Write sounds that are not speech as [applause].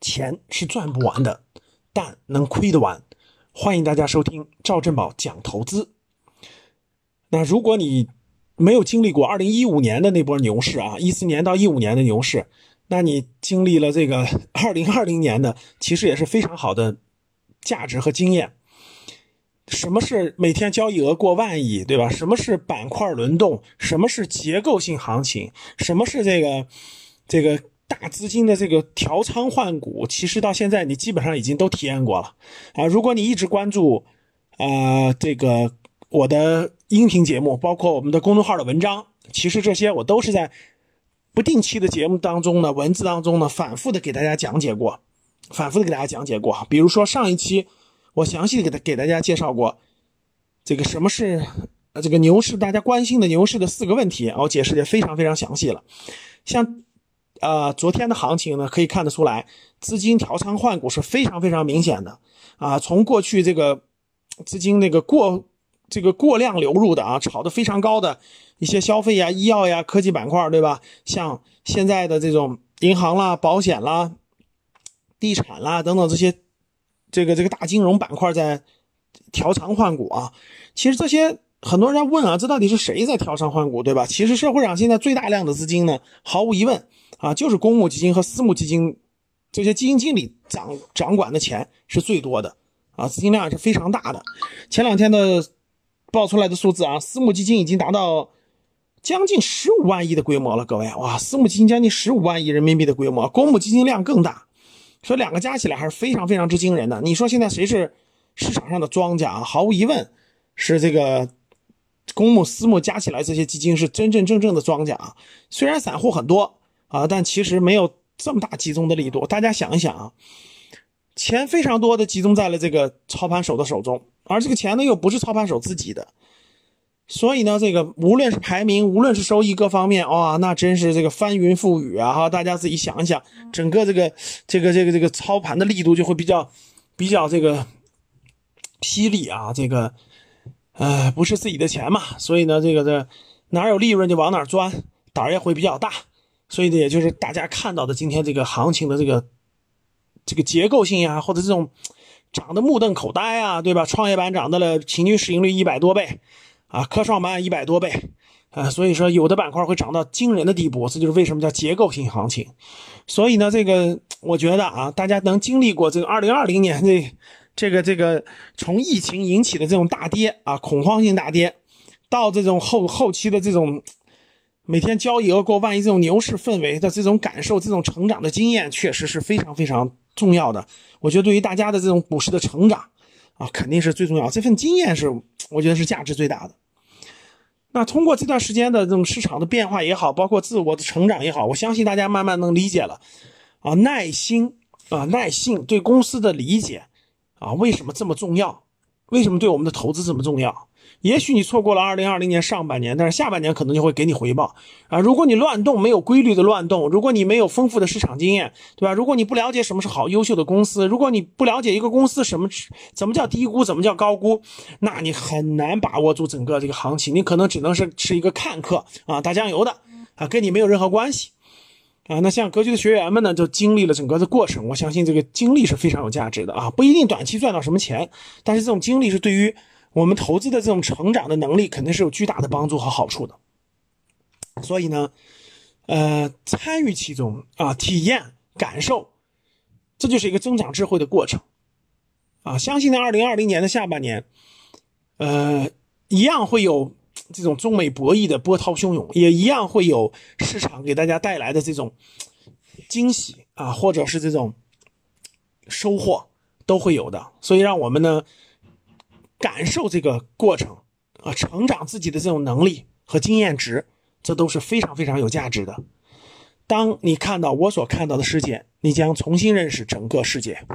钱是赚不完的，但能亏得完。欢迎大家收听赵振宝讲投资。那如果你没有经历过二零一五年的那波牛市啊，一四年到一五年的牛市，那你经历了这个 [laughs] 二零二零年的，其实也是非常好的价值和经验。什么是每天交易额过万亿，对吧？什么是板块轮动？什么是结构性行情？什么是这个这个大资金的这个调仓换股？其实到现在你基本上已经都体验过了啊！如果你一直关注啊这个我的音频节目，包括我们的公众号的文章，其实这些我都是在不定期的节目当中呢，文字当中呢，反复的给大家讲解过，反复的给大家讲解过。比如说上一期。我详细的给他给大家介绍过，这个什么是呃这个牛市，大家关心的牛市的四个问题，我解释的非常非常详细了。像呃昨天的行情呢，可以看得出来，资金调仓换股是非常非常明显的啊。从过去这个资金那个过这个过量流入的啊，炒得非常高的一些消费呀、医药呀、科技板块，对吧？像现在的这种银行啦、保险啦、地产啦等等这些。这个这个大金融板块在调仓换股啊，其实这些很多人在问啊，这到底是谁在调仓换股，对吧？其实社会上现在最大量的资金呢，毫无疑问啊，就是公募基金和私募基金这些基金经理掌掌管的钱是最多的啊，资金量是非常大的。前两天的报出来的数字啊，私募基金已经达到将近十五万亿的规模了，各位哇，私募基金将近十五万亿人民币的规模，公募基金量更大。所以两个加起来还是非常非常之惊人的。你说现在谁是市场上的庄家啊？毫无疑问是这个公募、私募加起来这些基金是真真正正的庄家啊。虽然散户很多啊，但其实没有这么大集中的力度。大家想一想啊，钱非常多的集中在了这个操盘手的手中，而这个钱呢又不是操盘手自己的。所以呢，这个无论是排名，无论是收益各方面，哇，那真是这个翻云覆雨啊！哈，大家自己想一想，整个这个这个这个这个操盘的力度就会比较比较这个犀利啊！这个，呃，不是自己的钱嘛，所以呢，这个这哪有利润就往哪钻，胆儿也会比较大。所以呢，也就是大家看到的今天这个行情的这个这个结构性呀，或者这种涨得目瞪口呆啊，对吧？创业板涨到了平均市盈率一百多倍。啊，科创板一百多倍，啊，所以说有的板块会涨到惊人的地步，这就是为什么叫结构性行情。所以呢，这个我觉得啊，大家能经历过这个二零二零年这这个这个从疫情引起的这种大跌啊，恐慌性大跌，到这种后后期的这种每天交易额过万亿这种牛市氛围的这种感受，这种成长的经验，确实是非常非常重要的。我觉得对于大家的这种股市的成长啊，肯定是最重要。这份经验是我觉得是价值最大的。那通过这段时间的这种市场的变化也好，包括自我的成长也好，我相信大家慢慢能理解了，啊，耐心啊，耐性对公司的理解，啊，为什么这么重要？为什么对我们的投资这么重要？也许你错过了二零二零年上半年，但是下半年可能就会给你回报啊！如果你乱动，没有规律的乱动，如果你没有丰富的市场经验，对吧？如果你不了解什么是好优秀的公司，如果你不了解一个公司什么怎么叫低估，怎么叫高估，那你很难把握住整个这个行情，你可能只能是是一个看客啊，打酱油的啊，跟你没有任何关系啊。那像格局的学员们呢，就经历了整个的过程，我相信这个经历是非常有价值的啊，不一定短期赚到什么钱，但是这种经历是对于。我们投资的这种成长的能力肯定是有巨大的帮助和好处的，所以呢，呃，参与其中啊，体验感受，这就是一个增长智慧的过程，啊，相信在二零二零年的下半年，呃，一样会有这种中美博弈的波涛汹涌，也一样会有市场给大家带来的这种惊喜啊，或者是这种收获都会有的，所以让我们呢。感受这个过程啊，成长自己的这种能力和经验值，这都是非常非常有价值的。当你看到我所看到的世界，你将重新认识整个世界。